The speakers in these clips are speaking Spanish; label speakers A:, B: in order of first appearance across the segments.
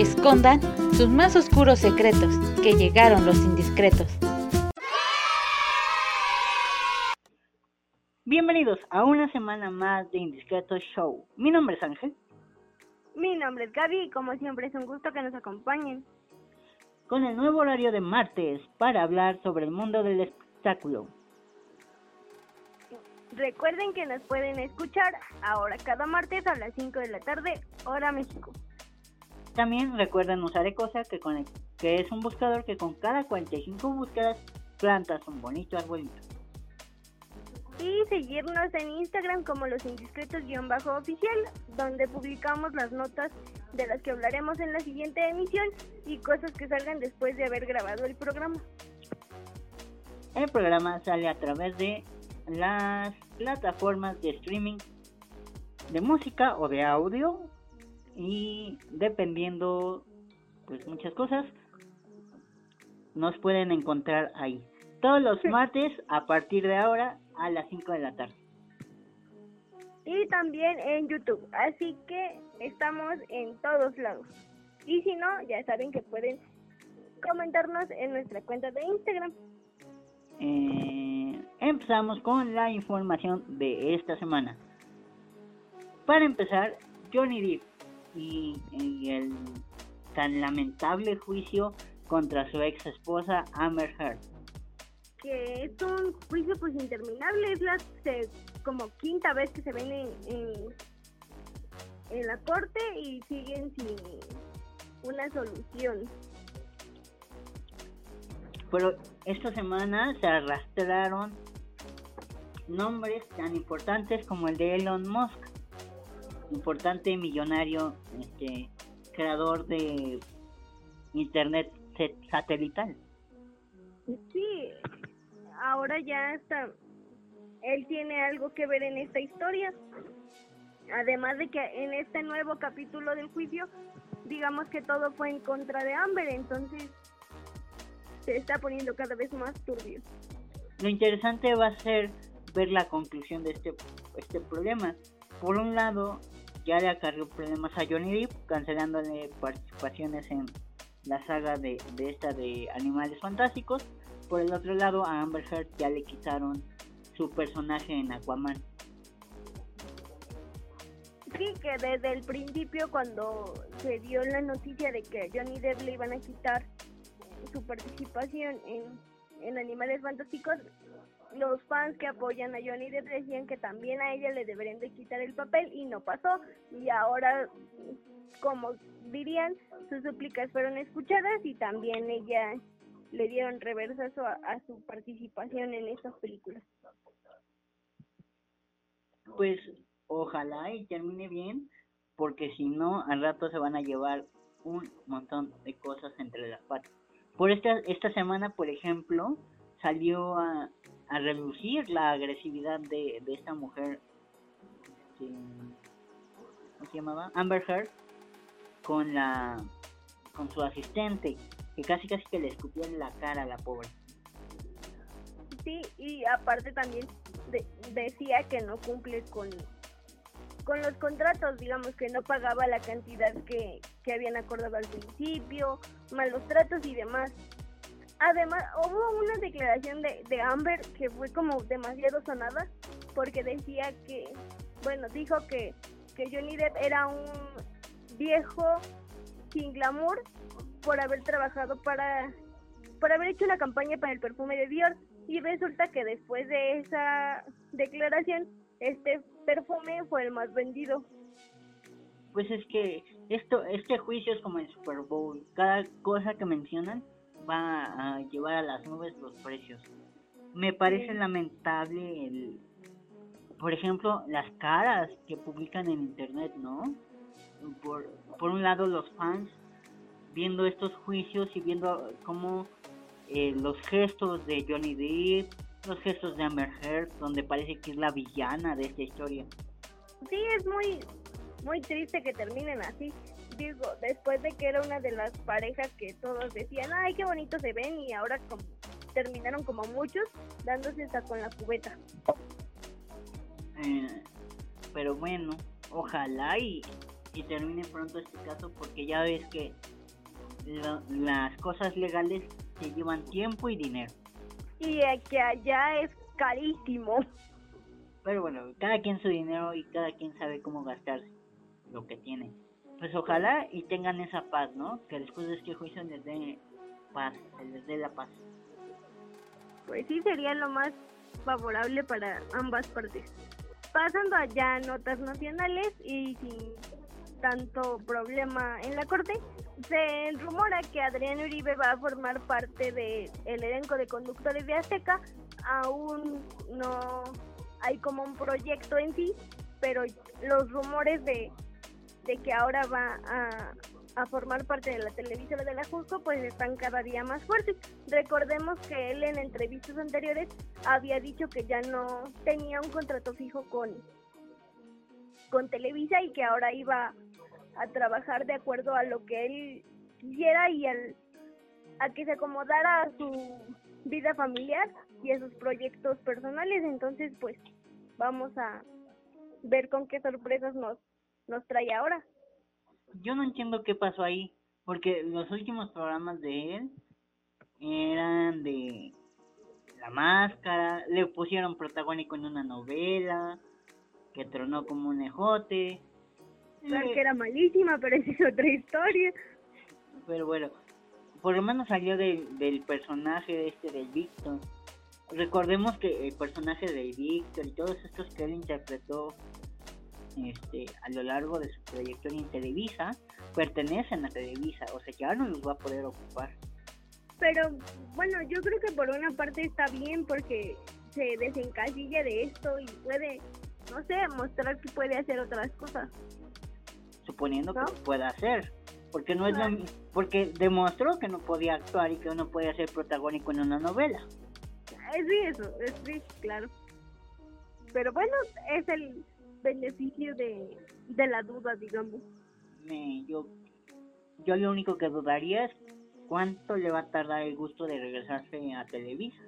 A: escondan sus más oscuros secretos, que llegaron los indiscretos.
B: Bienvenidos a una semana más de Indiscreto Show. Mi nombre es Ángel.
C: Mi nombre es Gaby y como siempre es un gusto que nos acompañen.
B: Con el nuevo horario de martes para hablar sobre el mundo del espectáculo.
C: Recuerden que nos pueden escuchar ahora cada martes a las 5 de la tarde, hora México.
B: También recuerden usar Ecosa, que, con que es un buscador que con cada 45 búsquedas plantas un bonito arbolito.
C: Y seguirnos en Instagram como los indiscretos-oficial, donde publicamos las notas de las que hablaremos en la siguiente emisión y cosas que salgan después de haber grabado el programa.
B: El programa sale a través de las plataformas de streaming de música o de audio y dependiendo pues muchas cosas nos pueden encontrar ahí. Todos los martes a partir de ahora a las 5 de la tarde.
C: Y también en YouTube. Así que estamos en todos lados. Y si no ya saben que pueden comentarnos en nuestra cuenta de Instagram.
B: Eh, empezamos con la información de esta semana. Para empezar, Johnny Depp y, el tan lamentable juicio contra su ex esposa Amber Heard.
C: Que es un juicio pues interminable, es la como quinta vez que se ven en, en la corte y siguen sin una solución
B: pero esta semana se arrastraron nombres tan importantes como el de Elon Musk, importante millonario, este, creador de internet satelital.
C: Sí, ahora ya está, él tiene algo que ver en esta historia. Además de que en este nuevo capítulo del juicio, digamos que todo fue en contra de Amber, entonces se está poniendo cada vez más turbio.
B: Lo interesante va a ser ver la conclusión de este, este problema. Por un lado, ya le acarrió problemas a Johnny Depp, cancelándole participaciones en la saga de, esta de Animales Fantásticos. Por el otro lado, a Amber Heard ya le quitaron su personaje en Aquaman.
C: Sí, que desde el principio cuando se dio la noticia de que Johnny Depp le iban a quitar su participación en, en Animales Fantásticos, los fans que apoyan a Johnny Depp decían que también a ella le deberían de quitar el papel y no pasó y ahora como dirían sus súplicas fueron escuchadas y también ella le dieron reversazo a, su participación en esas películas.
B: Pues ojalá y termine bien porque si no al rato se van a llevar un montón de cosas entre las patas. Por esta, esta semana, por ejemplo, salió a, a reducir la agresividad de, de esta mujer, este, ¿cómo se llamaba? Amber Heard, con la con su asistente, que casi casi que le escupió en la cara a la pobre.
C: Sí, y aparte también decía que no cumple con con los contratos, digamos que no pagaba la cantidad que, que habían acordado al principio, malos tratos y demás. Además, hubo una declaración de, de Amber que fue como demasiado sonada, porque decía que, bueno, dijo que, que Johnny Depp era un viejo sin glamour por haber trabajado para, por haber hecho una campaña para el perfume de Dior. Y resulta que después de esa declaración, este perfume fue el más vendido.
B: Pues es que esto, este juicio es como el Super Bowl. Cada cosa que mencionan va a llevar a las nubes los precios. Me parece lamentable el, por ejemplo, las caras que publican en internet, ¿no? Por, por un lado los fans viendo estos juicios y viendo cómo eh, los gestos de Johnny Depp los gestos de Amber Heard, donde parece que es la villana de esta historia.
C: Sí, es muy, muy triste que terminen así. Digo, después de que era una de las parejas que todos decían, ay, qué bonito se ven, y ahora como, terminaron como muchos dándose hasta con la cubeta.
B: Eh, pero bueno, ojalá y y termine pronto este caso porque ya ves que las cosas legales se llevan tiempo y dinero.
C: Y que allá es carísimo.
B: Pero bueno, cada quien su dinero y cada quien sabe cómo gastar lo que tiene. Pues ojalá y tengan esa paz, ¿no? Que después de este juicio les dé paz, se les dé la paz.
C: Pues sí, sería lo más favorable para ambas partes. Pasando allá notas nacionales y sin tanto problema en la corte, se rumora que Adrián Uribe va a formar parte del elenco de conductores de Azteca. Aún no hay como un proyecto en sí, pero los rumores de, de que ahora va a, formar parte de la televisora de la Jusco, pues están cada día más fuertes. Recordemos que él en entrevistas anteriores había dicho que ya no tenía un contrato fijo con, con Televisa y que ahora iba a trabajar de acuerdo a lo que él quisiera y al, a que se acomodara a su vida familiar y a sus proyectos personales. Entonces, pues vamos a ver con qué sorpresas nos, nos trae ahora
B: yo no entiendo qué pasó ahí, porque los últimos programas de él eran de La Máscara, le pusieron protagónico en una novela, que tronó como un ejote.
C: Claro que era malísima, pero esa es otra historia.
B: Pero bueno, por lo menos salió del personaje este del Víctor. Recordemos que el personaje de Víctor y todos estos que él interpretó este, a lo largo de su trayectoria en Televisa pertenecen a Televisa, o sea, ya no los va a poder ocupar.
C: Pero bueno, yo creo que por una parte está bien porque se desencasilla de esto y puede, no sé, mostrar que puede hacer otras cosas.
B: Suponiendo que lo pueda hacer, porque no es porque demostró que no podía actuar y que no podía ser protagónico en una novela.
C: Es eso, es claro. Pero bueno, es el beneficio de, de la duda, digamos.
B: Me, yo, yo lo único que dudaría es cuánto le va a tardar el gusto de regresarse a Televisa.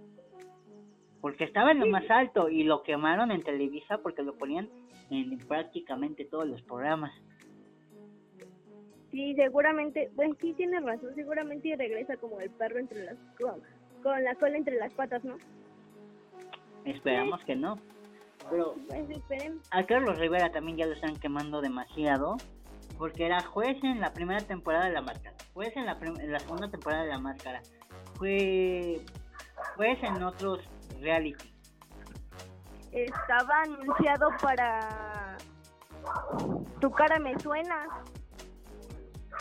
B: Porque estaba en lo más alto y lo quemaron en Televisa porque lo ponían en prácticamente todos los programas.
C: Sí, seguramente, pues sí tienes razón, seguramente regresa como el perro entre las con, la cola entre las patas, ¿no?
B: Esperamos que no. Pero a Carlos Rivera también ya lo están quemando demasiado. Porque era juez en la primera temporada de La Máscara. Juez en la, en la segunda temporada de La Máscara. Fue juez en otros reality.
C: Estaba anunciado para... Tu cara me suena.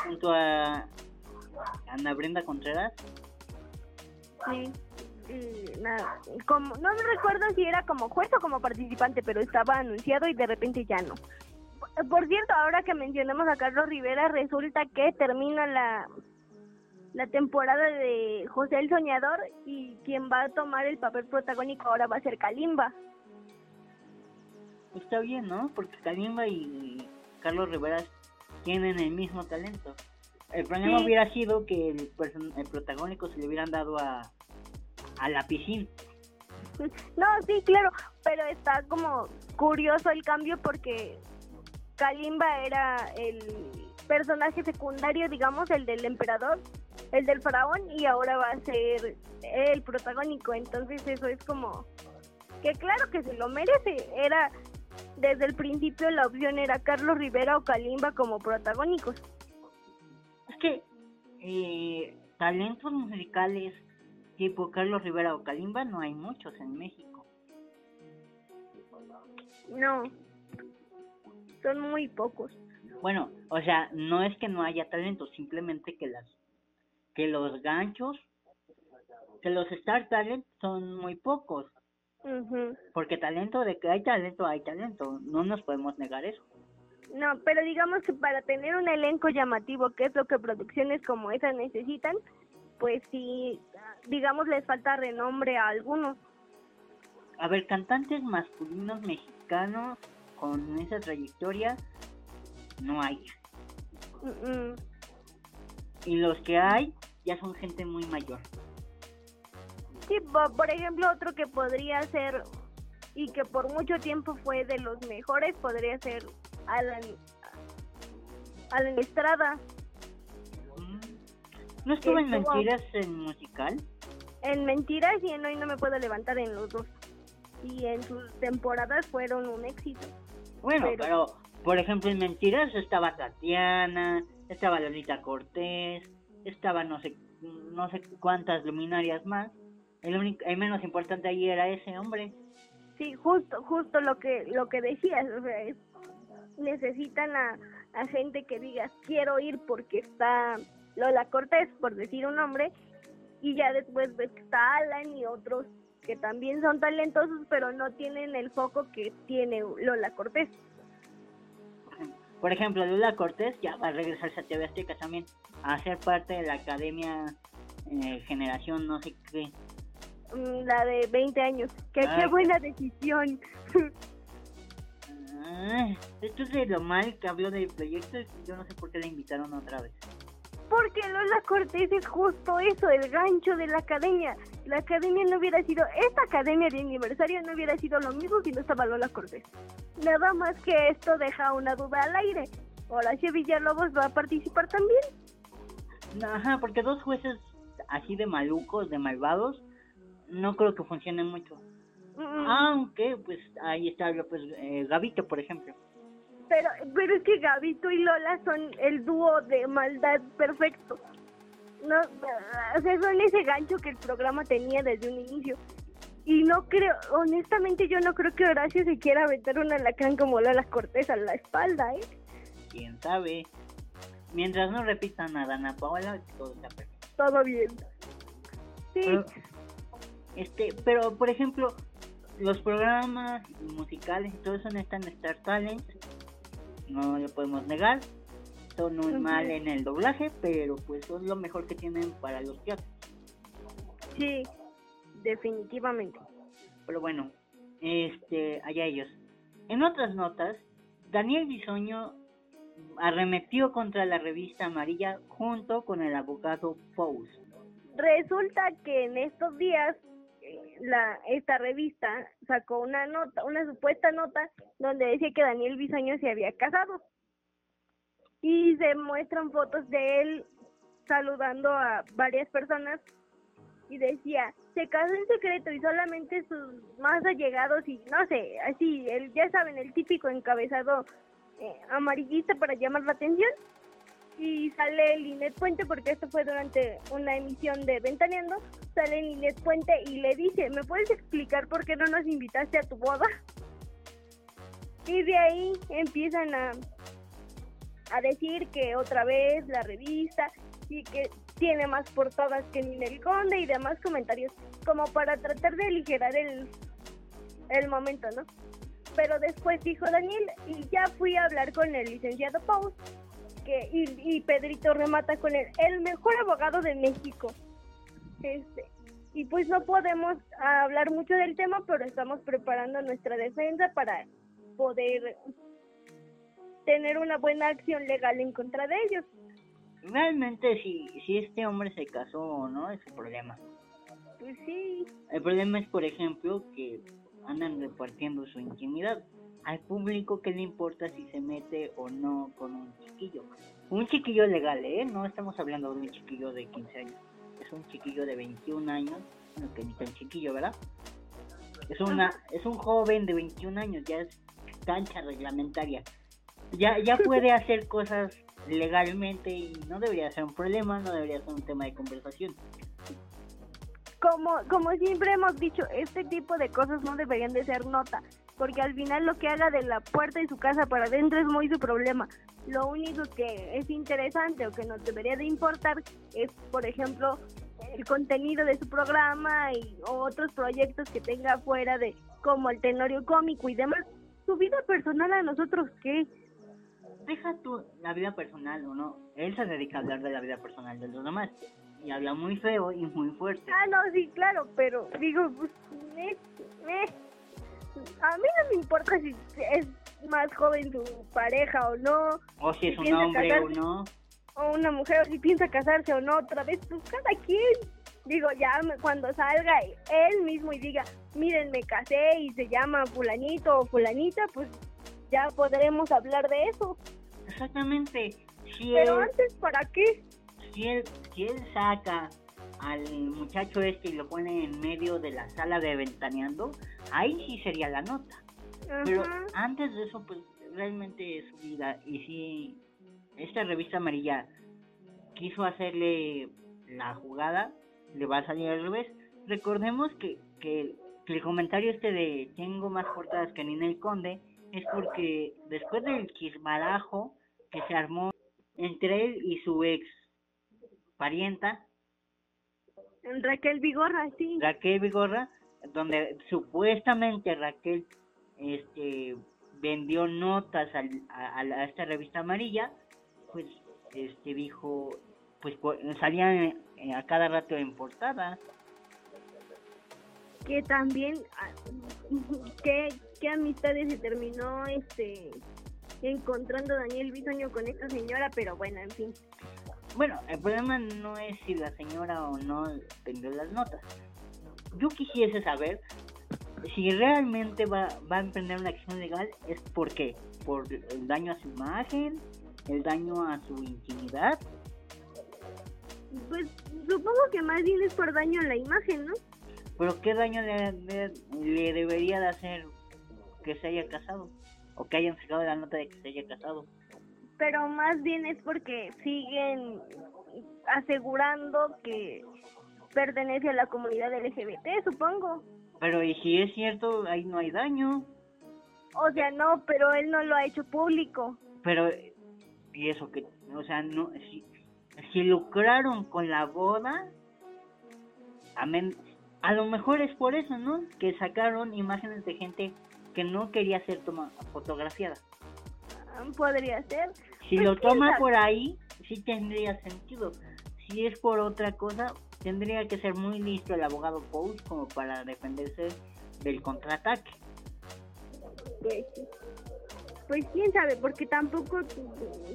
B: Junto a Ana Brenda Contreras.
C: Sí nada, como, no me recuerdo si era como juez o como participante, pero estaba anunciado y de repente ya no. Por cierto, ahora que mencionamos a Carlos Rivera, resulta que termina la, la temporada de José el Soñador y quien va a tomar el papel protagónico ahora va a ser Kalimba.
B: Está bien, ¿no? Porque Kalimba y Carlos Rivera tienen el mismo talento. El problema hubiera sido que el, el protagónico se le hubieran dado a, a la piscina.
C: No, sí, claro, pero está como curioso el cambio porque Kalimba era el personaje secundario, digamos, el del emperador, el del faraón, y ahora va a ser el protagónico. Entonces eso es como que claro que se lo merece. Era desde el principio la opción era Carlos Rivera o Kalimba como protagónicos.
B: Es que eh, talentos musicales tipo Carlos Rivera o Kalimba no hay muchos en México.
C: No, son muy pocos.
B: Bueno, o sea, no es que no haya talento, simplemente que las que los ganchos, que los Star Talent son muy pocos. Porque talento de que hay talento, hay talento, no nos podemos negar eso.
C: No, pero digamos que para tener un elenco llamativo, que es lo que producciones como esa necesitan, pues sí, digamos, les falta renombre a algunos.
B: A ver, cantantes masculinos mexicanos con esa trayectoria no hay. Y los que hay ya son gente muy mayor.
C: Sí, por ejemplo, otro que podría ser y que por mucho tiempo fue de los mejores podría ser Alan a la estrada.
B: ¿No estuvo en
C: Estuvo-
B: Mentiras en musical?
C: En Mentiras y en Hoy no me puedo levantar en los dos. Y en sus temporadas fueron un éxito.
B: Bueno,
C: Pero-
B: pero, por ejemplo, en Mentiras estaba Tatiana, estaba Lolita Cortés, estaba no sé no sé cuántas luminarias más. El, único, el menos importante ahí era ese hombre.
C: Sí, justo, justo lo que lo que decías, o sea, es- necesitan a, a gente que diga quiero ir porque está Lola Cortés, por decir un nombre, y ya después ves que está Alan y otros que también son talentosos, pero no tienen el foco que tiene Lola Cortés.
B: Por ejemplo, Lula Cortés ya va a regresarse a TV Azteca también a ser parte de la Academia eh, Generación no sé qué.
C: Mm, La de 20 años, que
B: Ah,
C: qué buena decisión.
B: Ah, esto es de lo mal que habló del proyecto, yo no sé por qué la invitaron otra vez.
C: Porque Lola Cortés es justo eso, el gancho de la academia. La academia no hubiera sido, esta academia de aniversario no hubiera sido lo mismo si no estaba Lola Cortés. Nada más que esto deja una duda al aire. Horacio Villalobos va a participar también.
B: Ajá, porque dos jueces así de malucos, de malvados, no creo que funcionen mucho.
C: Mm,
B: Aunque, pues, ahí está, pues, eh, Gavito, por ejemplo.
C: Pero, pero es que Gabito y Lola son el dúo de maldad perfecto. No, o sea, son ese gancho que el programa tenía desde un inicio. Y no creo, honestamente yo no creo que Horacio se quiera meter un alacrán como Lola Cortés a la espalda, ¿eh?
B: Quién sabe. Mientras no repitan a Dana Paola, todo está perfecto.
C: Todo bien. Sí,
B: Pero, este, pero, por ejemplo, los programas musicales y todo eso no están en Star Talent. No lo podemos negar. Son muy
C: Ujú.
B: mal en el doblaje, pero pues son lo mejor que tienen para los teatros.
C: sí, definitivamente.
B: Pero bueno, este, allá ellos. En otras notas, Daniel Bisoño arremetió contra la revista amarilla junto con el abogado Pous.
C: Resulta que en estos días la esta revista sacó una nota, una supuesta nota donde decía que Daniel Bisoño se había casado. Y se muestran fotos de él saludando a varias personas y decía, se casó en secreto y solamente sus más allegados y no sé, así, el, ya saben, el típico encabezado eh, amarillista para llamar la atención y sale Linet Puente porque esto fue durante una emisión de Ventaneando sale Linet Puente y le dice ¿me puedes explicar por qué no nos invitaste a tu boda? y de ahí empiezan a a decir que otra vez la revista y que tiene más portadas que Ninel Conde y demás comentarios como para tratar de aligerar el el momento, ¿no? Pero después dijo Daniel y ya fui a hablar con el licenciado Paus que y, y Pedrito remata con él, el mejor abogado de México. Este, y pues no podemos hablar mucho del tema, pero estamos preparando nuestra defensa para poder tener una buena acción legal en contra de ellos.
B: Realmente, si, si este hombre se casó o no, es su problema.
C: Pues sí,
B: El problema es, por ejemplo, que andan repartiendo su intimidad. Al público que le importa si se mete o no con un chiquillo. Un chiquillo legal, ¿eh? No estamos hablando de un chiquillo de 15 años. Es un chiquillo de 21 años. Bueno, que ni tan chiquillo, ¿verdad? Es una es un joven de 21 años, ya es cancha reglamentaria. Ya ya puede hacer cosas legalmente y no debería ser un problema, no debería ser un tema de conversación.
C: como, como siempre hemos dicho, este tipo de cosas no deberían de ser nota, porque al final lo que haga de la puerta de su casa para adentro es muy su problema. Lo único que es interesante o que nos debería de importar es, por ejemplo, el contenido de su programa y otros proyectos que tenga fuera de como el tenorio cómico y demás. Su vida personal a nosotros qué?
B: deja tú la vida personal o no. Él se dedica a hablar de la vida personal de los demás. Y habla muy feo y muy fuerte.
C: Ah, no, sí, claro, pero digo, pues, me, me- a mí no me importa si es más joven su pareja o no,
B: O si es un hombre o no.
C: o una mujer, o si piensa casarse o no, otra vez, pues cada quien. Digo, ya cuando salga él mismo y diga, miren, me casé y se llama fulanito o fulanita, pues ya podremos hablar de eso.
B: Exactamente. Si
C: Pero
B: él,
C: antes, ¿para qué?
B: si él, si él saca al muchacho este y lo pone en medio de la sala de ventaneando, ahí sí sería la nota. Pero antes de eso, pues realmente es su vida. Y si esta revista amarilla quiso hacerle la jugada, le va a salir al revés. Recordemos que, que, que el comentario este de tengo más portadas que Ninel Conde es porque después del quismarajo que se armó entre él y su ex parienta,
C: Raquel Vigorra, sí.
B: Raquel Vigorra, donde supuestamente Raquel este vendió notas al- a, esta revista amarilla, pues este dijo, pues salían eh, a cada rato en portada.
C: que también ah, qué, qué amistades se terminó este encontrando Daniel Bisoño con esta señora, pero bueno, en fin.
B: Bueno, el problema no es si la señora o no vendió las notas. Yo quisiese saber si realmente va, va a emprender una acción legal, es por qué, por el daño a su imagen, el daño a su intimidad,
C: Pues supongo que más bien es por daño a la imagen, ¿no?
B: pero qué daño le, le- le debería de hacer que se haya casado o que hayan sacado la nota de que se haya casado.
C: Pero más bien es porque siguen asegurando que pertenece a la comunidad LGBT, supongo.
B: Pero y si es cierto, ahí no hay daño.
C: O sea, no, pero él no lo ha hecho público.
B: Pero, y eso que, o sea, no, si, si lucraron con la boda, amén, a lo mejor es por eso, ¿no? Que sacaron imágenes de gente que no quería ser toma, fotografiada.
C: Podría ser.
B: Si
C: Pues,
B: lo toma por ahí, sí tendría sentido. Si es por otra cosa, tendría que ser muy listo el abogado Post como para defenderse del contraataque.
C: Pues, pues quién sabe, porque tampoco,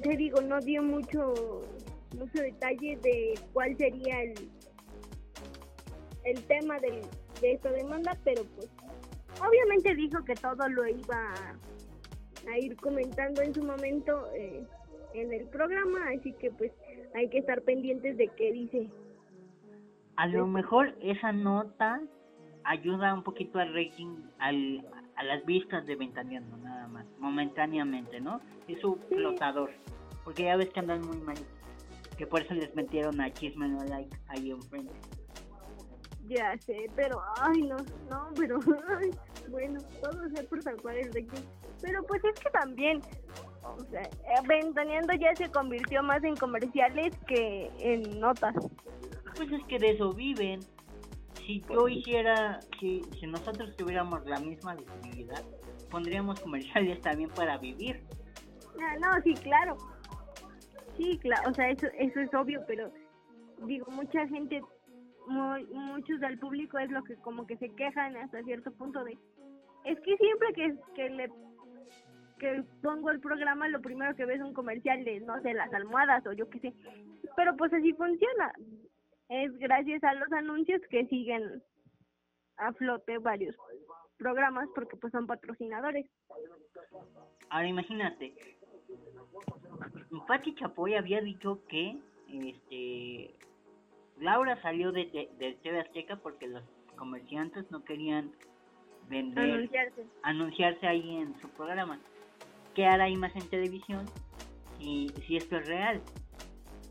C: te digo, no dio mucho mucho detalle de cuál sería el el tema del, de esta demanda, pero pues obviamente dijo que todo lo iba a, a ir comentando en su momento eh, en el programa, así que pues hay que estar pendientes de qué dice.
B: A lo mejor esa nota ayuda un poquito al rating, al, a las vistas de Ventaneando, nada más, momentáneamente, ¿no? Es
C: Sí.
B: flotador, porque ya ves que andan muy mal, que por eso les metieron a Chisme No Like ahí enfrente.
C: Ya sé, pero, ay, no, no, pero, ay, bueno, todo sea por salvar el rating. Pero pues es que también, o sea, eh, Ventaneando ya se convirtió más en comerciales que en notas.
B: Pues es que de eso viven. Si yo hiciera, si, si nosotros tuviéramos la misma visibilidad, pondríamos comerciales también para vivir.
C: Ah, no, sí, claro. Sí, claro, o sea, eso, eso es obvio, pero digo, mucha gente, muy, muchos del público es lo que como que se quejan hasta cierto punto de, es que siempre que, que le que pongo el programa, lo primero que ves es un comercial de, no sé, las almohadas o yo qué sé. Pero pues así funciona. Es gracias a los anuncios que siguen a flote varios programas porque pues son patrocinadores.
B: Ahora imagínate, Pati Chapoy había dicho que este Laura salió de, de, de TV Azteca porque los comerciantes no querían vender,
C: Anunciarse.
B: anunciarse ahí en su programa. ¿Qué hará Imagen Televisión si, si esto es real?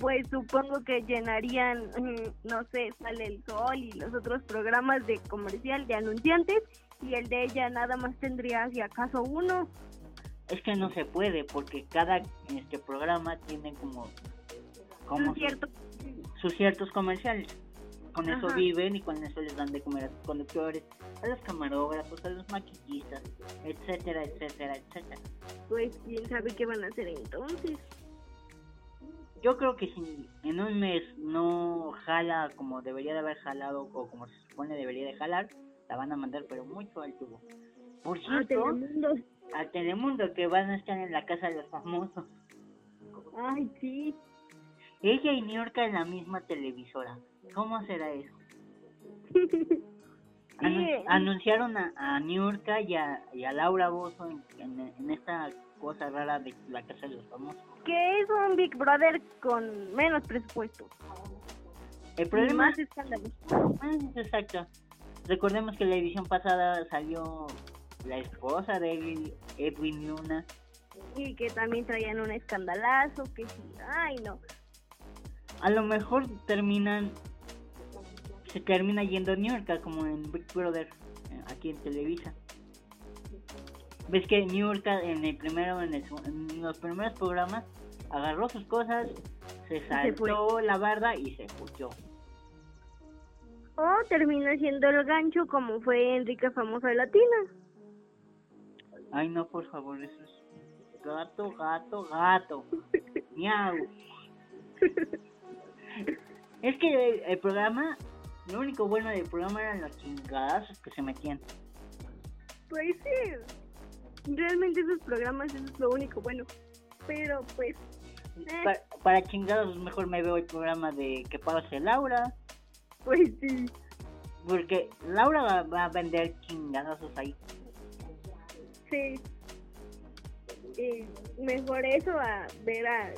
C: Pues supongo que llenarían, mm, no sé, Sale el Sol y los otros programas de comercial de anunciantes y el de ella nada más tendría si acaso uno.
B: Es que no se puede porque cada este programa tiene como, como
C: un cierto
B: sus, sus ciertos comerciales. Con eso viven y con eso les dan de comer a sus conductores, a los camarógrafos, a los maquillistas, etcétera, etcétera, etcétera.
C: pues quién sabe qué van a hacer entonces.
B: Yo creo que si en un mes no jala como debería de haber jalado o como se supone debería de jalar, la van a mandar pero mucho al tubo. Por cierto,
C: Telemundo.
B: a Telemundo que van a estar en la casa de los famosos.
C: Ay, sí.
B: Ella y Niurka en la misma televisora. ¿Cómo será eso? Anu-
C: Sí.
B: anunciaron a, a Niurka y a, y a Laura Bozo en, en- en esta cosa rara de la casa de los famosos.
C: que es un Big Brother con menos presupuesto.
B: El problema
C: Más escándalos.
B: Ah, Exacto. Recordemos que la edición pasada salió la esposa de Edwin- Edwin Luna.
C: Y que también traían un escandalazo, que sí. Ay, no.
B: A lo mejor terminan, se termina yendo a New York como en Big Brother, eh, aquí en Televisa. Ves que New York en el primero, en, el en los primeros programas, agarró sus cosas, se saltó la barda y se fugió.
C: O termina siendo el gancho como fue Enrique Famosa Latina.
B: Ay, no, por favor, eso es gato, gato, gato. Miau. Es que el, el programa, lo único bueno del programa eran los chingadazos que se metían.
C: Pues sí. Realmente esos programas eso es lo único bueno. Pero pues, Eh.
B: Pa- para chingados mejor me veo el programa de que pase Laura,
C: pues sí.
B: porque Laura va, va a vender chingadazos ahí.
C: Sí. Y mejor eso a ver a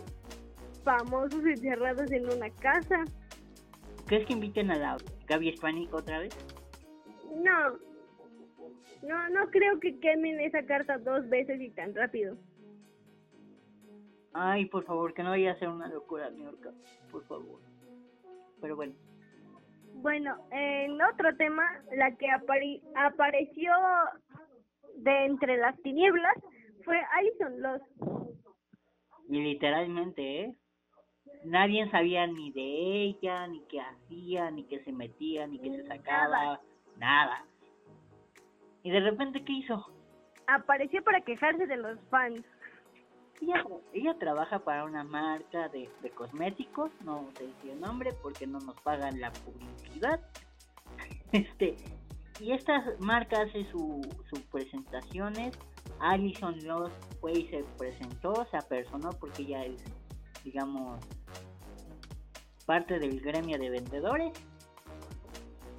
C: famosos encerrados en una casa.
B: ¿Crees que inviten a la Gaby otra vez?
C: No. No, no creo que quemen esa carta dos veces y tan rápido.
B: Ay, por favor, que no vaya a ser una locura, New York, por favor. Pero bueno.
C: Bueno, en otro tema, la que apareció de entre las tinieblas fue Alison Loss.
B: Y literalmente, ¿eh? Nadie sabía ni de ella, ni qué hacía, ni qué se metía, ni qué se sacaba, nada. Y de repente, ¿qué hizo?
C: Apareció para quejarse de los fans.
B: Ella, ella trabaja para una marca de, de cosméticos, no sé si el nombre porque no nos pagan la publicidad. Este, y esta marca hace su, sus presentaciones. Alison Ross fue y se presentó, se apersonó porque ella es, digamos, parte del gremio de vendedores.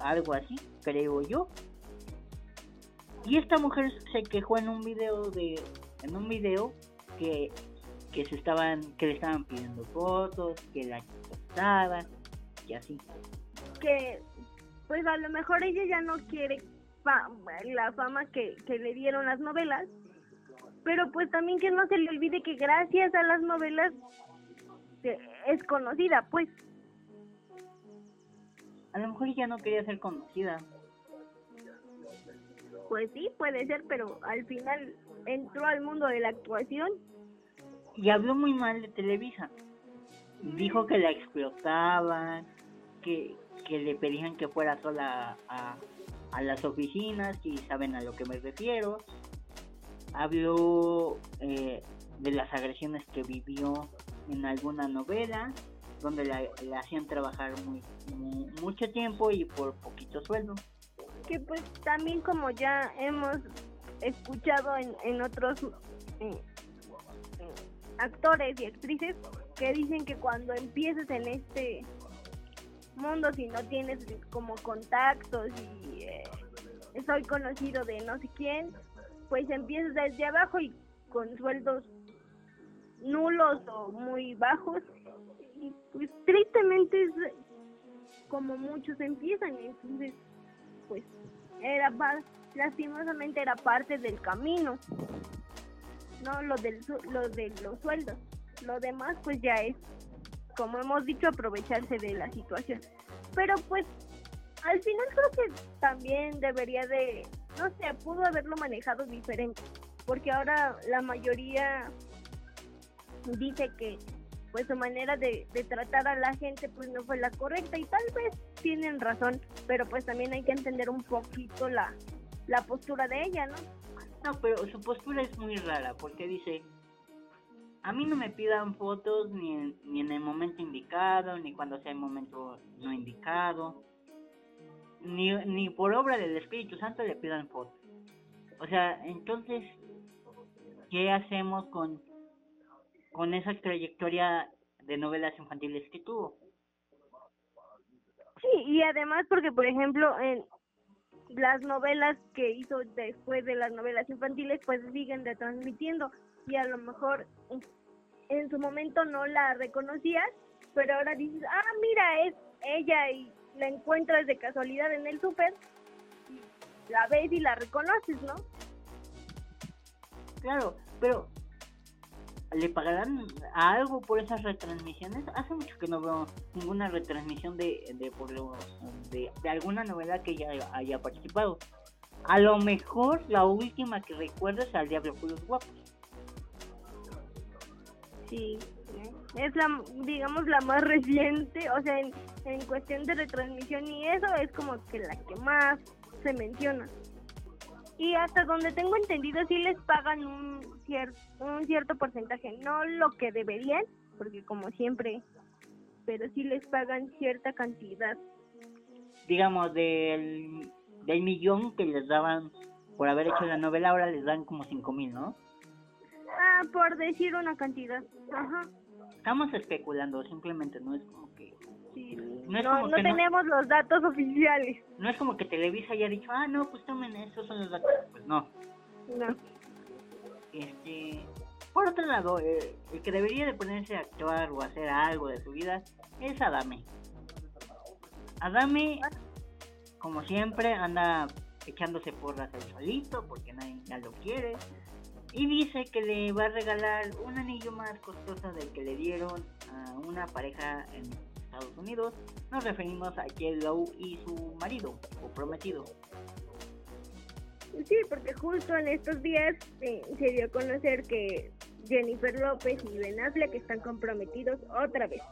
B: Algo así, creo yo. Y esta mujer se quejó en un video de en un video que que se estaban que le estaban pidiendo fotos, que la costaban y así.
C: Que, pues a lo mejor ella ya no quiere fa- la fama que, que le dieron las novelas. Pero pues también que no se le olvide que gracias a las novelas eh, es conocida, pues.
B: A lo mejor ella no quería ser conocida.
C: Pues sí, puede ser, pero al final entró al mundo de la actuación.
B: Y habló muy mal de Televisa. Dijo que la explotaban, que, que le pedían que fuera sola a, a las oficinas, y saben a lo que me refiero. Habló eh, de las agresiones que vivió en alguna novela, donde la, hacían trabajar muy, mu- mucho tiempo y por poquito sueldo.
C: que pues también como ya hemos escuchado en, en otros eh, eh, actores y actrices que dicen que cuando empiezas en este mundo si no tienes como contactos y eh, soy conocido de no sé quién pues empiezas desde abajo y con sueldos nulos o muy bajos y pues tristemente es como muchos empiezan entonces pues era lastimosamente era parte del camino no lo del lo de los sueldos. Lo demás pues ya es como hemos dicho aprovecharse de la situación. Pero pues al final creo que también debería de no sé pudo haberlo manejado diferente porque ahora la mayoría dice que pues su manera de, de tratar a la gente pues no fue la correcta y tal vez tienen razón, pero pues también hay que entender un poquito la, la postura de ella, ¿no?
B: No, pero su postura es muy rara porque dice, a mí no me pidan fotos ni en, ni en el momento indicado, ni cuando sea el momento no indicado, ni, ni por obra del Espíritu Santo le pidan fotos. O sea, entonces, ¿qué hacemos con, con esa trayectoria de novelas infantiles que tuvo?
C: Sí, y además porque por ejemplo en las novelas que hizo después de las novelas infantiles pues siguen retransmitiendo y a lo mejor en su momento no la reconocías, pero ahora dices, ah, mira, es ella y la encuentras de casualidad en el súper, la ves y la reconoces, ¿no?
B: Claro, pero ¿le pagarán algo por esas retransmisiones? Hace mucho que no veo ninguna retransmisión de, de, por de, de alguna novela que ella haya participado. A lo mejor la última que recuerdo es al Diablo por los Guapos.
C: Sí, es la, digamos, la más reciente, o sea, en cuestión de retransmisión y eso es como que la que más se menciona. Y hasta donde tengo entendido sí les pagan un, cierto un cierto porcentaje, no lo que deberían, porque como siempre, pero sí les pagan cierta cantidad.
B: Digamos, del, del millón que les daban por haber hecho la novela, ahora les dan como cinco mil, ¿no?
C: Ah, por decir una cantidad. Ajá.
B: Estamos especulando, simplemente no es como que...
C: no, no, tenemos los datos oficiales.
B: No es como que Televisa haya dicho, ah, no, pues tomen, esos son los datos. Pues no.
C: No.
B: Este, por otro lado, eh, el que debería de ponerse a actuar o hacer algo de su vida es Adame. Adame, como siempre, anda echándose porras al solito porque nadie ya lo quiere. Y dice que le va a regalar un anillo más costoso del que le dieron a una pareja en Estados Unidos. Nos referimos a J. Lowe y su marido o prometido.
C: Sí, porque justo en estos días eh, se dio a conocer que Jennifer López y Ben Affleck están comprometidos otra vez.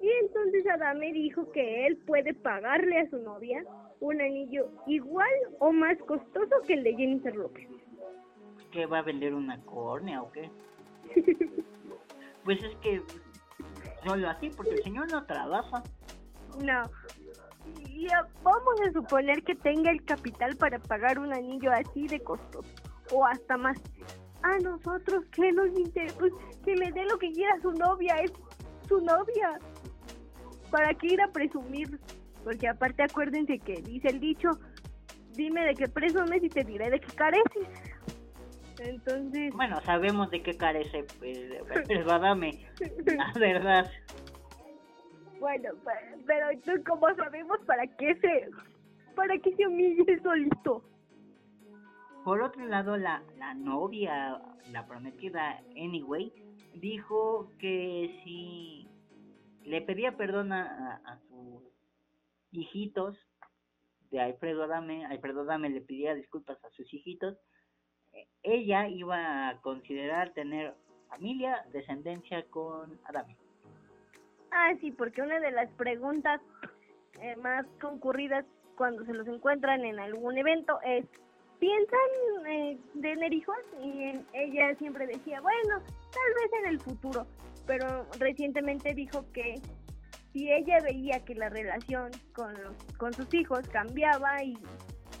C: Y entonces Adame dijo que él puede pagarle a su novia un anillo igual o más costoso que el de Jennifer López.
B: ¿Qué va a vender una córnea o qué? pues es que solo así, porque el señor no trabaja.
C: No, y vamos a suponer que tenga el capital para pagar un anillo así de costoso o hasta más. A nosotros que nos interesa, pues, que le dé lo que quiera a su novia, es su novia. ¿Para qué ir a presumir? Porque aparte acuérdense que dice el dicho, dime de qué presumes y te diré de qué careces. Entonces...
B: Bueno, sabemos de qué carece, pero dame, la verdad.
C: Bueno, pero entonces cómo sabemos para qué se para qué se humille solito.
B: Por otro lado, la, la novia, la prometida Anyway, dijo que si le pedía perdón a, a, sus hijitos de Alfredo Adame, Alfredo Adame le pedía disculpas a sus hijitos, ella iba a considerar tener familia, descendencia con Adame.
C: Ah, sí, porque una de las preguntas eh, más concurridas cuando se los encuentran en algún evento es, ¿piensan eh, tener hijos? Y ella siempre decía, bueno, tal vez en el futuro, pero recientemente dijo que si ella veía que la relación con, con sus hijos cambiaba y,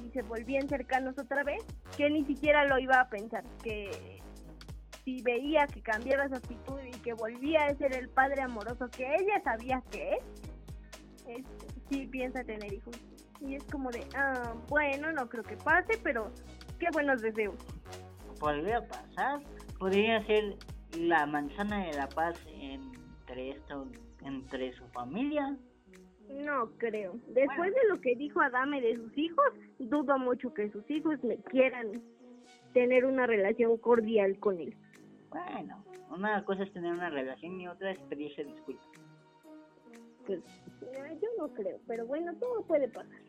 C: y se volvían cercanos otra vez, que ni siquiera lo iba a pensar, que si veía que cambiaba su actitud y que volvía a ser el padre amoroso que ella sabía que es, sí piensa tener hijos. Y es como de, ah, bueno, no creo que pase, pero qué buenos deseos.
B: Podría pasar, podría ser la manzana de la paz entre esto, entre su familia.
C: No creo. Después de lo que dijo Adame de sus hijos, dudo mucho que sus hijos le quieran tener una relación cordial con él.
B: Bueno, una cosa es tener una relación y otra es pedirse disculpas.
C: Pues, yo no creo, pero bueno, todo puede pasar.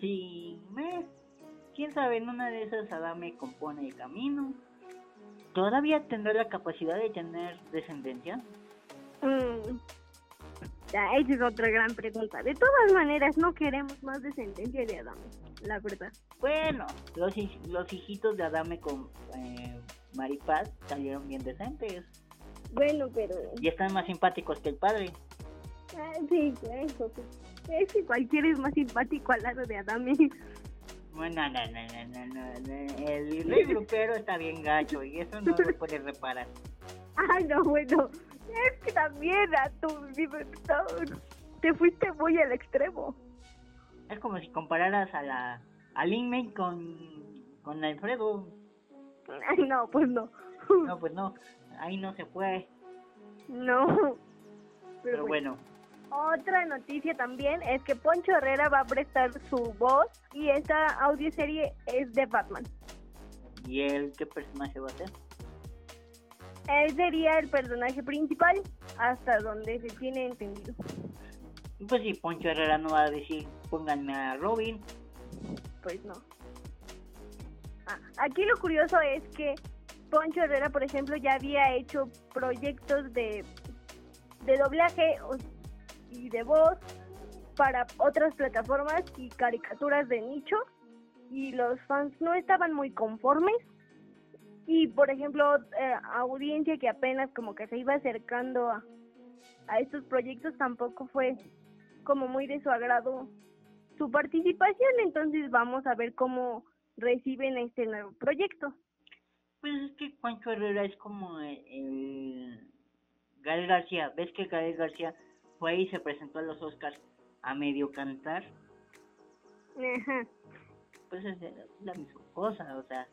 B: Sí, me... quién sabe, en una de esas Adame compone el camino. ¿Todavía tendrá la capacidad de tener descendencia?
C: Mm. Ya, esa es otra gran pregunta. De todas maneras, no queremos más descendencia de Adame, la verdad.
B: Bueno, los, los hijitos de Adame con eh, Maripaz salieron bien decentes.
C: Bueno, pero...
B: Y están más simpáticos que el padre.
C: Ah, sí, eso. Es que cualquiera es más simpático al lado de Adame.
B: Bueno, no, no, no, no, no. El rey grupero está bien gacho y eso no lo puedes reparar.
C: Ah, no, bueno. Que también a tu te fuiste muy al extremo.
B: Es como si compararas a la a Lin con, con Alfredo.
C: Ay, no, pues no.
B: No, pues no, ahí no se fue.
C: No.
B: Pero bueno,
C: Otra noticia también es que Poncho Herrera va a prestar su voz y esta audioserie es de Batman.
B: ¿y él qué personaje va a ser?
C: Él sería el personaje principal hasta donde se tiene entendido.
B: Pues sí, Poncho Herrera no va a decir pónganme a Robin.
C: Pues no. Ah, aquí lo curioso es que Poncho Herrera, por ejemplo, ya había hecho proyectos de, de doblaje y de voz para otras plataformas y caricaturas de nicho y los fans no estaban muy conformes y por ejemplo eh, audiencia que apenas como que se iba acercando a, a estos proyectos tampoco fue como muy de su agrado su participación entonces vamos a ver cómo reciben este nuevo proyecto
B: Pues es que Poncho Herrera es como el, el Gael García. ¿Ves que Gael García fue y se presentó a los Oscars a medio cantar?
C: Ajá.
B: Pues es la misma cosa, o sea,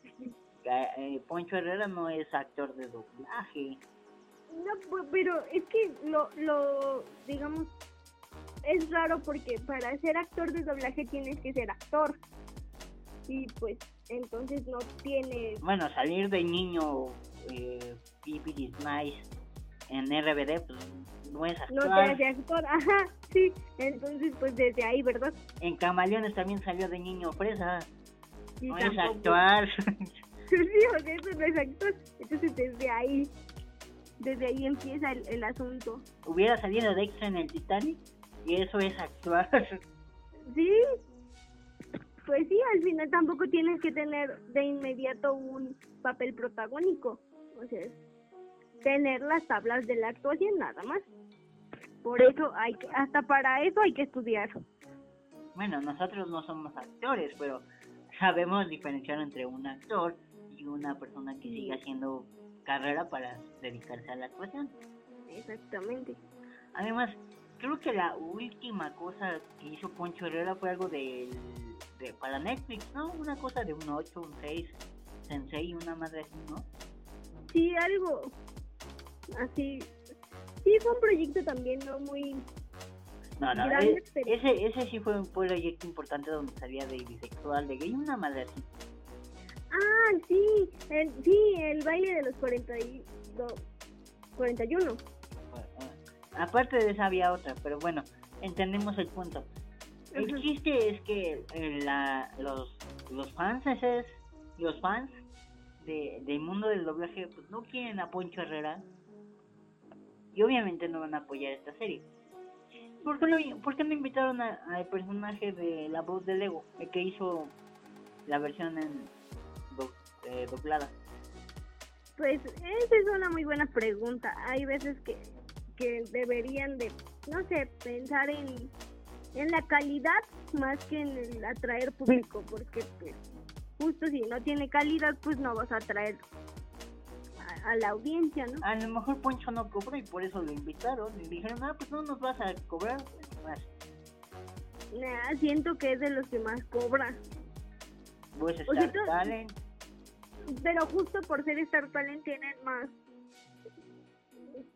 B: eh, Poncho Herrera no es actor de doblaje.
C: No, pero es que lo, lo, digamos, es raro porque para ser actor de doblaje tienes que ser actor. Y pues, entonces no tiene...
B: Bueno, salir de niño eh, Pipi is Nice en RBD, pues no es
C: No te hace actor, ajá, sí. Entonces, pues desde ahí, ¿verdad?
B: En Camaleones también salió de niño fresa.
C: Y
B: no es actuar.
C: Sí, o sea, eso no es actor. Entonces desde ahí, desde ahí empieza el, el asunto.
B: Hubiera salido de extra en el Titanic y eso es actuar.
C: Sí, pues sí, al final tampoco tienes que tener de inmediato un papel protagónico. O sea, tener las tablas de la actuación nada más. Por eso hay que, hasta para eso hay que estudiar.
B: bueno, nosotros no somos actores, pero sabemos diferenciar entre un actor y una persona que sigue haciendo carrera para dedicarse a la actuación.
C: Exactamente.
B: Además, creo que la última cosa que hizo Poncho Herrera fue algo del- de, para Netflix, ¿no? Una cosa de un 8, un 6, Sensei, una madre así, ¿no?
C: Sí, algo así. Sí, fue un proyecto también no muy...
B: No, no,
C: Grande,
B: e-
C: pero-
B: ese, ese sí fue un proyecto importante donde salía de bisexual, de gay, una madre así.
C: Ah, sí, el, sí, el baile de los 42, 41.
B: Bueno, Aparte de esa había otra, pero bueno, entendemos el punto. El chiste es que eh, la, los, los fans, es- los fans de, del mundo del doblaje, pues no quieren a Poncho Herrera y obviamente no van a apoyar esta serie. ¿Por qué no, por qué no invitaron al personaje de la voz de Lego, el que hizo la versión en eh, doblada?
C: Pues esa es una muy buena pregunta. Hay veces que, que deberían de, no sé, pensar en, en la calidad más que en el atraer público, porque pues justo si no tiene calidad, pues no vas a atraer a, a la audiencia, ¿no?
B: A lo mejor Poncho no cobró y por eso lo invitaron y dijeron, ah, pues no nos vas a cobrar. Pues,
C: Nah, siento que es de los que más cobra.
B: Pues
C: O sea,
B: Talent.
C: Pero justo por ser Star Talent tienen más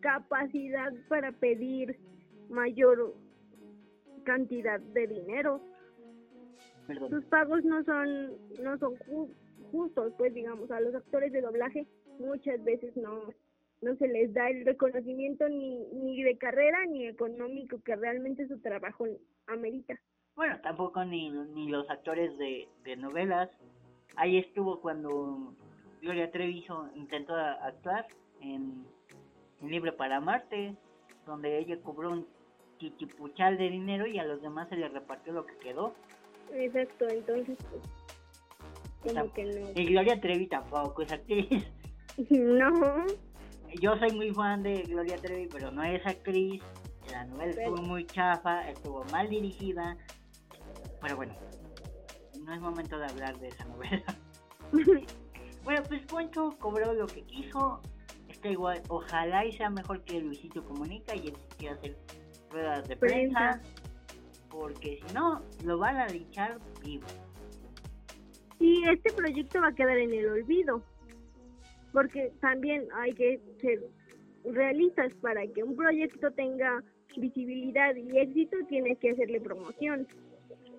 C: capacidad para pedir mayor cantidad de dinero.
B: Perdón.
C: sus pagos no son no son ju- justos pues digamos a los actores de doblaje muchas veces no no se les da el reconocimiento ni ni de carrera ni económico que realmente su trabajo amerita
B: Bueno, tampoco ni, ni los actores de, de novelas. Ahí estuvo cuando Gloria Trevi intentó actuar en, en Libre para Marte, donde ella cobró un chichipuchal de dinero y a los demás se les repartió lo que quedó.
C: exacto entonces pues como que no
B: Y Gloria Trevi tampoco es actriz.
C: no
B: Yo soy muy fan de Gloria Trevi, pero no es actriz. La novela
C: Pero-
B: estuvo muy chafa, estuvo mal dirigida. Pero bueno, no es momento de hablar de esa novela. Bueno, pues Poncho cobró lo que quiso. Está igual, ojalá y sea mejor que Luisito Comunica y él quiera hacer ruedas de prensa.
C: Prensa.
B: Porque si no, lo van a linchar vivo.
C: y este proyecto va a quedar en el olvido porque también hay que ser realistas para que un proyecto tenga visibilidad y éxito tienes que hacerle promoción.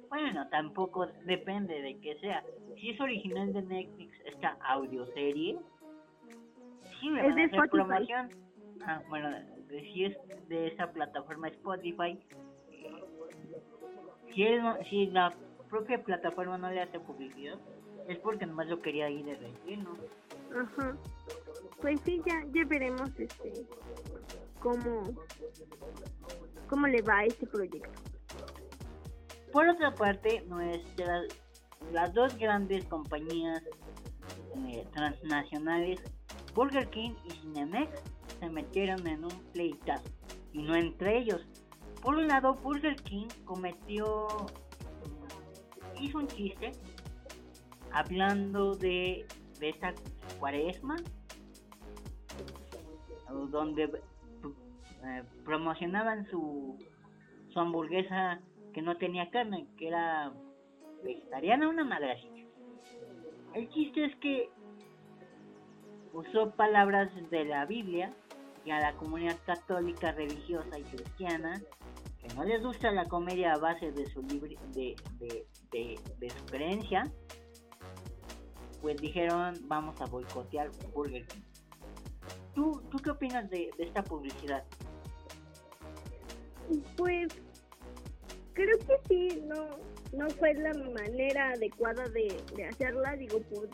B: Bueno, tampoco depende de que sea. Si es original de Netflix esta audioserie, sí me
C: Es de
B: hacer promoción. Ah, bueno, si es de esa plataforma Spotify, si, si la propia plataforma no le hace publicidad, es porque nomás lo quería ir de relleno.
C: Ajá. Pues sí, ya, ya veremos este cómo, cómo le va a este proyecto.
B: Por otra parte, nuestras las dos grandes compañías eh, transnacionales, Burger King y Cinemex, se metieron en un pleitazo, y no entre ellos. Por un lado, Burger King cometió, hizo un chiste hablando de, de esta cuaresma, donde eh, promocionaban su, su hamburguesa que no tenía carne, que era vegetariana, una madre así. El chiste es que usó palabras de la Biblia y a la comunidad católica, religiosa y cristiana, que no les gusta la comedia a base de su libre, de, de, de, de su creencia, pues dijeron vamos a boicotear Burger King. ¿Tú, ¿Tú qué opinas de, de esta publicidad?
C: Pues creo que sí, no, no fue la manera adecuada de, de hacerla, digo, pu-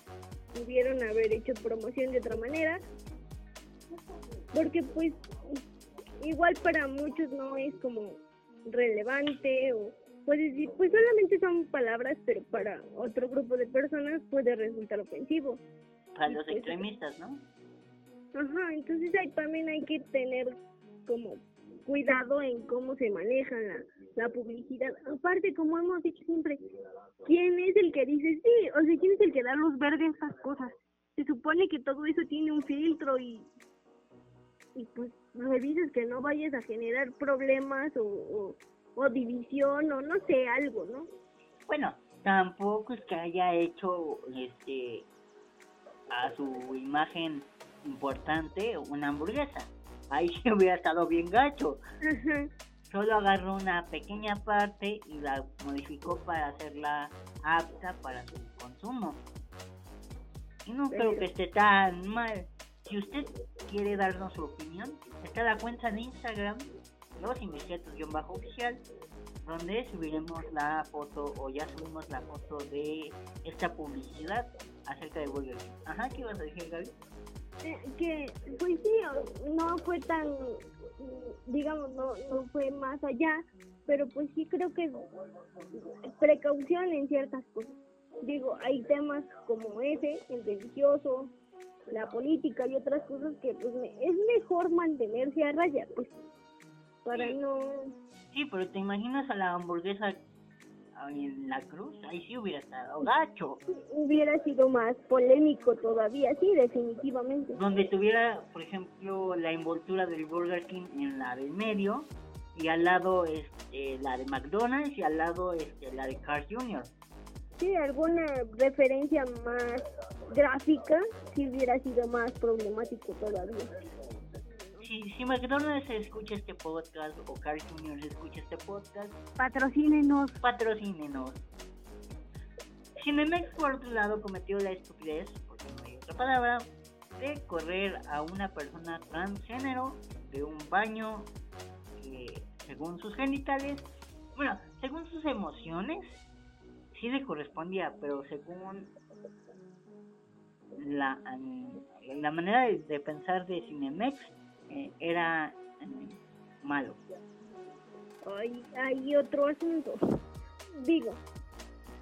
C: pudieron haber hecho promoción de otra manera, porque pues igual para muchos no es como relevante o puedes decir, pues solamente son palabras, pero para otro grupo de personas puede resultar ofensivo.
B: Para los extremistas, ¿no?
C: Ajá, entonces ahí también hay que tener como cuidado en cómo se maneja la, la publicidad. Aparte, como hemos dicho siempre, ¿quién es el que dice sí? O sea, ¿quién es el que da luz verde a estas cosas? Se supone que todo eso tiene un filtro y, y pues revisas que no vayas a generar problemas o, o, o división o no sé, algo, ¿no?
B: Bueno, tampoco es que haya hecho este a su imagen importante una hamburguesa. Ahí sí hubiera estado bien gacho. Solo agarró una pequeña parte y la modificó para hacerla apta para su consumo. Y no creo que esté tan mal. Si usted quiere darnos su opinión, está la cuenta de Instagram, los investigatos-oficial, donde subiremos la foto o ya subimos la foto de esta publicidad acerca de Burger. Ajá, ¿qué ibas a decir, Gaby?
C: Eh, que pues sí no fue tan digamos no no fue más allá pero pues sí creo que precaución en ciertas cosas digo hay temas como ese el religioso la política y otras cosas que pues me- es mejor mantenerse a raya pues para
B: Sí.
C: no
B: Sí, pero ¿te imaginas a la hamburguesa en la cruz? Ahí sí hubiera estado gacho.
C: hubiera sido más polémico todavía sí definitivamente
B: donde tuviera, por ejemplo, la envoltura del Burger King en la del medio y al lado este, la de McDonald's y al lado este, la de Carl Jr.
C: Sí, alguna referencia más gráfica si hubiera sido más problemático todavía.
B: Si, si McDonald's escucha este podcast o Carl Jr. escucha este podcast,
C: Patrocínenos.
B: patrocínenos. Cinemex, por otro lado, cometió la estupidez, porque no hay otra palabra, de correr a una persona transgénero de un baño que, según sus genitales, bueno, según sus emociones, sí le correspondía, pero según la, la manera de, de pensar de Cinemex, eh, era mm, malo.
C: Hay, hay otro asunto. Digo,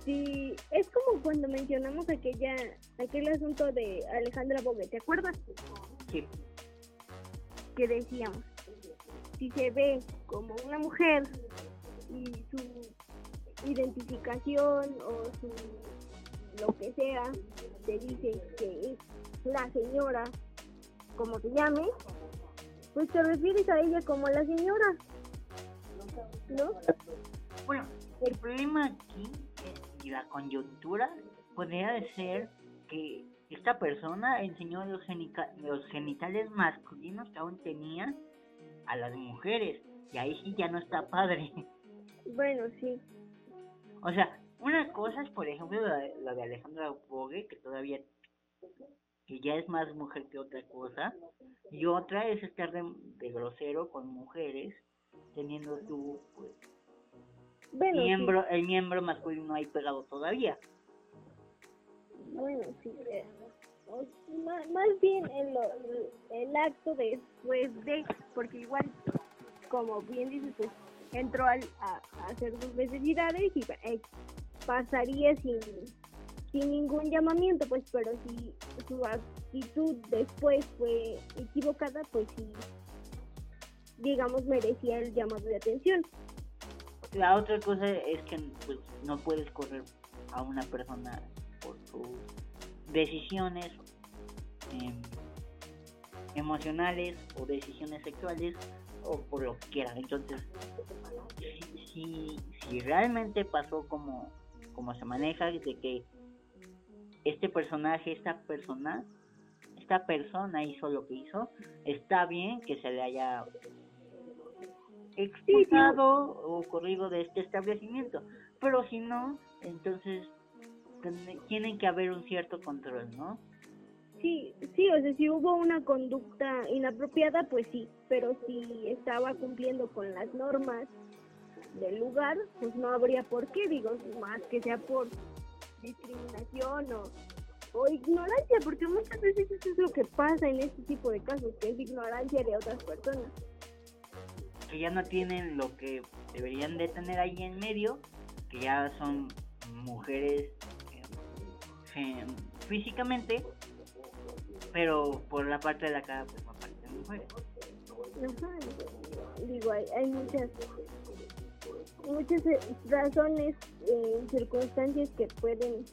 C: si es como cuando mencionamos aquella aquel asunto de Alejandra Bogue, ¿te acuerdas?
B: Sí,
C: Que decíamos, si se ve como una mujer y su identificación o su lo que sea, te dice que es la señora, como se llame, pues te refieres a ella como la señora, ¿no?
B: Bueno, el problema aquí y la coyuntura podría ser que esta persona enseñó los, los genitales masculinos que aún tenía a las mujeres. Y ahí sí ya no está padre.
C: Bueno, sí.
B: O sea, una cosa es, por ejemplo, la, la de Alejandra Bogue, que todavía que ya es más mujer que otra cosa, y otra es estar de, grosero con mujeres, teniendo tu pues, miembro, el miembro masculino ahí pegado todavía.
C: Bueno, sí, eh, más, bien el, el acto después de, porque igual, como bien dices, pues entró al, a, hacer sus necesidades y eh, pasaría sin sin ningún llamamiento, pues, pero si su actitud después fue equivocada, pues sí, digamos, merecía el llamado de atención.
B: La otra cosa es que pues, no puedes correr a una persona por sus decisiones em, emocionales o decisiones sexuales o por lo que quieran. Entonces, si, si realmente pasó como, como se maneja, de que este personaje, esta persona, esta persona hizo lo que hizo, está bien que se le haya expulsado o corrido de este establecimiento, pero si no, entonces tienen que haber un cierto control, ¿no?
C: Sí, sí, o sea, si hubo una conducta inapropiada, pues sí, pero si estaba cumpliendo con las normas del lugar, pues no habría por qué, digo, más que sea por discriminación o, ignorancia, porque muchas veces eso es lo que pasa en este tipo de casos, que es ignorancia de otras personas.
B: Que ya no tienen lo que deberían de tener ahí en medio, que ya son mujeres eh, físicamente, pero por la parte de la cara, pues parte de mujeres.
C: Digo, hay, hay muchas muchas eh, razones eh, circunstancias que pueden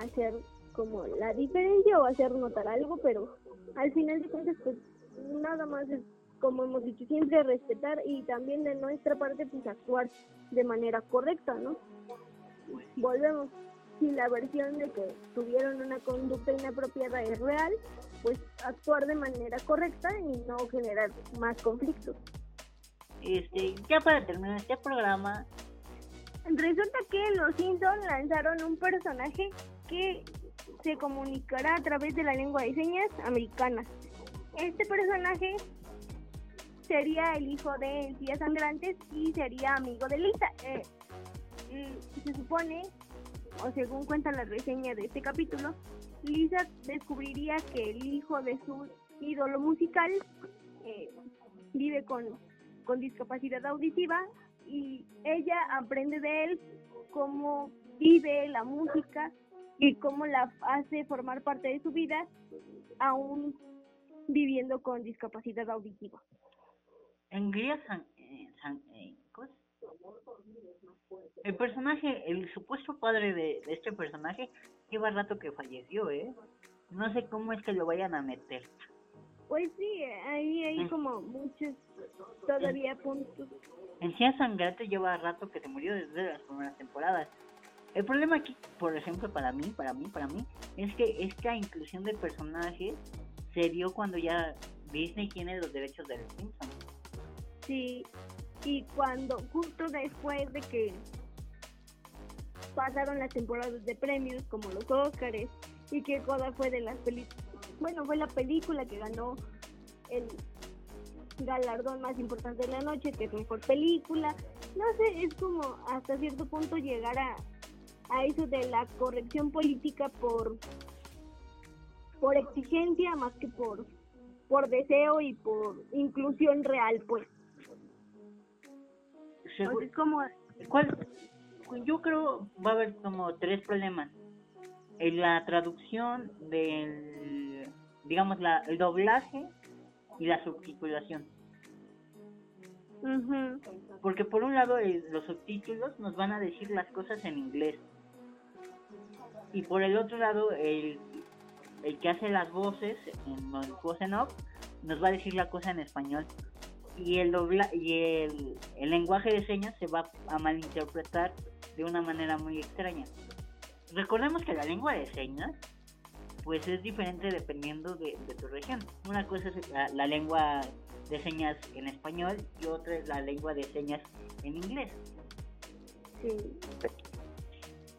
C: hacer como la diferencia o hacer notar algo, pero al final de cuentas pues nada más es como hemos dicho siempre respetar y también de nuestra parte pues actuar de manera correcta, ¿no? Volvemos. Si la versión de que tuvieron una conducta inapropiada es real, pues actuar de manera correcta y no generar más conflictos.
B: Este, ya para terminar este programa.
C: Resulta que los Simpsons lanzaron un personaje que se comunicará a través de la lengua de señas americana. Este personaje sería el hijo de Encías Sangrantes y sería amigo de Lisa. Eh, mm, se supone, o según cuenta la reseña de este capítulo, Lisa descubriría que el hijo de su ídolo musical eh, vive con con discapacidad auditiva y ella aprende de él cómo vive la música y cómo la hace formar parte de su vida aún viviendo con discapacidad auditiva.
B: En Gría San, eh, eh, el personaje, el supuesto padre de, de, este personaje, lleva rato que falleció, ¿eh? No sé cómo es que lo vayan a meter.
C: Pues sí, ahí hay mm. como muchos todavía puntos.
B: Encía Sangrante lleva rato que se murió desde las primeras temporadas. El problema aquí, por ejemplo, para mí, para mí, para mí, es que esta inclusión de personajes se dio cuando ya Disney tiene los derechos de los Simpsons.
C: Sí, y cuando, justo después de que pasaron las temporadas de premios como los Oscars y que Coda fue de las películas bueno, fue la película que ganó el galardón más importante de la noche, que es mejor película. No sé, es como hasta cierto punto llegar a, a eso de la corrección política por por exigencia más que por por deseo y por inclusión real, pues.
B: Entonces, como ¿Cuál? Yo creo va a haber como tres problemas. En la traducción del digamos, la, el doblaje y la subtitulación. Porque por un lado los subtítulos nos van a decir las cosas en inglés. Y por el otro lado el, el que hace las voces en el voz en off nos va a decir la cosa en español. Y el dobla y el, el lenguaje de señas se va a malinterpretar de una manera muy extraña. Recordemos que la lengua de señas pues es diferente dependiendo de, tu región. Una cosa es la, lengua de señas en español y otra es la lengua de señas en inglés.
C: Sí.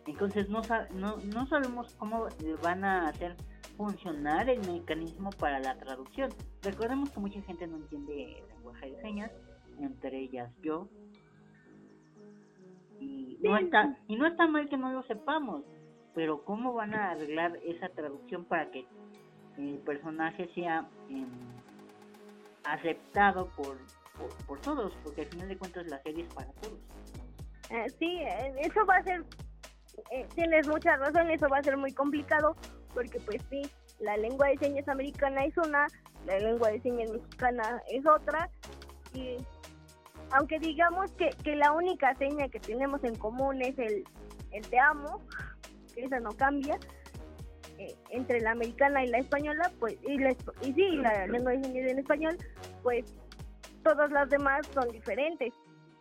B: Entonces no, no, no sabemos cómo van a hacer funcionar el mecanismo para la traducción. Recordemos que mucha gente no entiende el lenguaje de señas, entre ellas yo. Y no, está, y no está mal que no lo sepamos, pero ¿cómo van a arreglar esa traducción para que el personaje sea em, aceptado por, por, todos? Porque al final de cuentas la serie es para todos.
C: Eh, sí, eh, eso va a ser, eh, tienes mucha razón, eso va a ser muy complicado porque pues sí, la lengua de señas americana es una, la lengua de señas mexicana es otra y aunque digamos que, que la única seña que tenemos en común es el, el te amo, esa no cambia, eh, entre la americana y la española, pues, y, la, y sí, la lengua de señas en español, pues todas las demás son diferentes.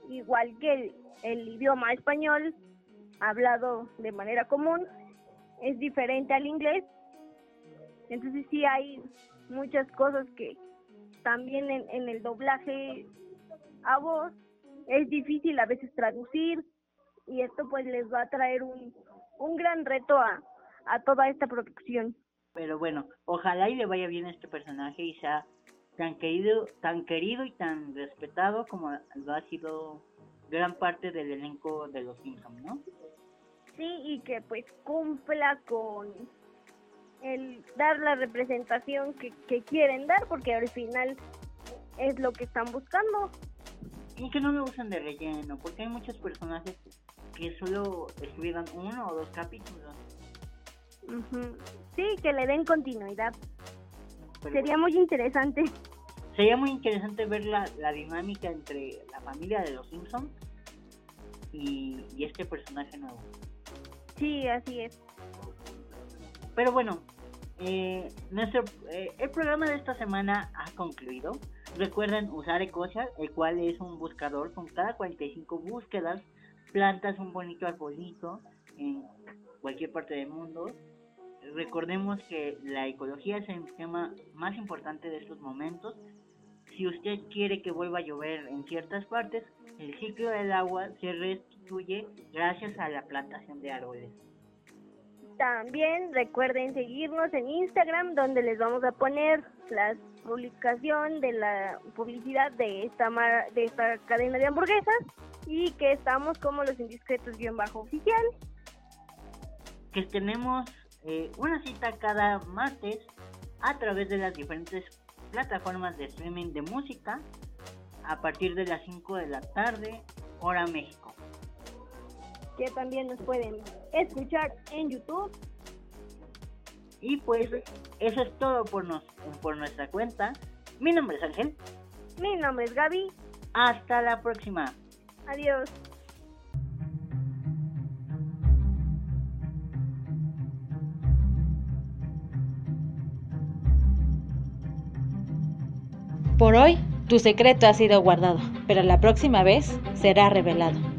C: Igual que el, el idioma español hablado de manera común es diferente al inglés. Entonces sí hay muchas cosas que también en, en el doblaje a voz es difícil a veces traducir y esto pues les va a traer un, un gran reto a, a toda esta producción.
B: Pero bueno, ojalá y le vaya bien a este personaje y sea tan querido, tan querido y tan respetado como lo ha sido gran parte del elenco de los Simpsons, ¿no?
C: Sí, y que pues cumpla con el dar la representación que, que quieren dar, porque al final es lo que están buscando.
B: Y que no lo usen de relleno, porque hay muchos personajes que solo escriban uno o dos capítulos.
C: Sí, que le den continuidad. Sería muy interesante.
B: Sería muy interesante ver la, la dinámica entre la familia de los Simpsons y, y este personaje nuevo.
C: Sí, así es.
B: Pero bueno, eh, nuestro eh, el programa de esta semana ha concluido. Recuerden usar Ecosia, el cual es un buscador con cada 45 búsquedas plantas un bonito arbolito en cualquier parte del mundo. Recordemos que la ecología es el tema más importante de estos momentos. Si usted quiere que vuelva a llover en ciertas partes, el ciclo del agua se restituye gracias a la plantación de árboles.
C: También recuerden seguirnos en Instagram donde les vamos a poner la publicación de la publicidad de esta de esta cadena de hamburguesas y que estamos como los indiscretos guion bajo oficial.
B: Que tenemos eh, una cita cada martes a través de las diferentes plataformas de streaming de música a partir de las 5 de la tarde, hora México.
C: Que también nos pueden escuchar en YouTube.
B: Y pues eso es todo por, nos, por nuestra cuenta. Mi nombre es Ángel.
C: Mi nombre es Gaby.
B: Hasta la próxima.
C: Adiós.
A: Por hoy, tu secreto ha sido guardado, pero la próxima vez será revelado.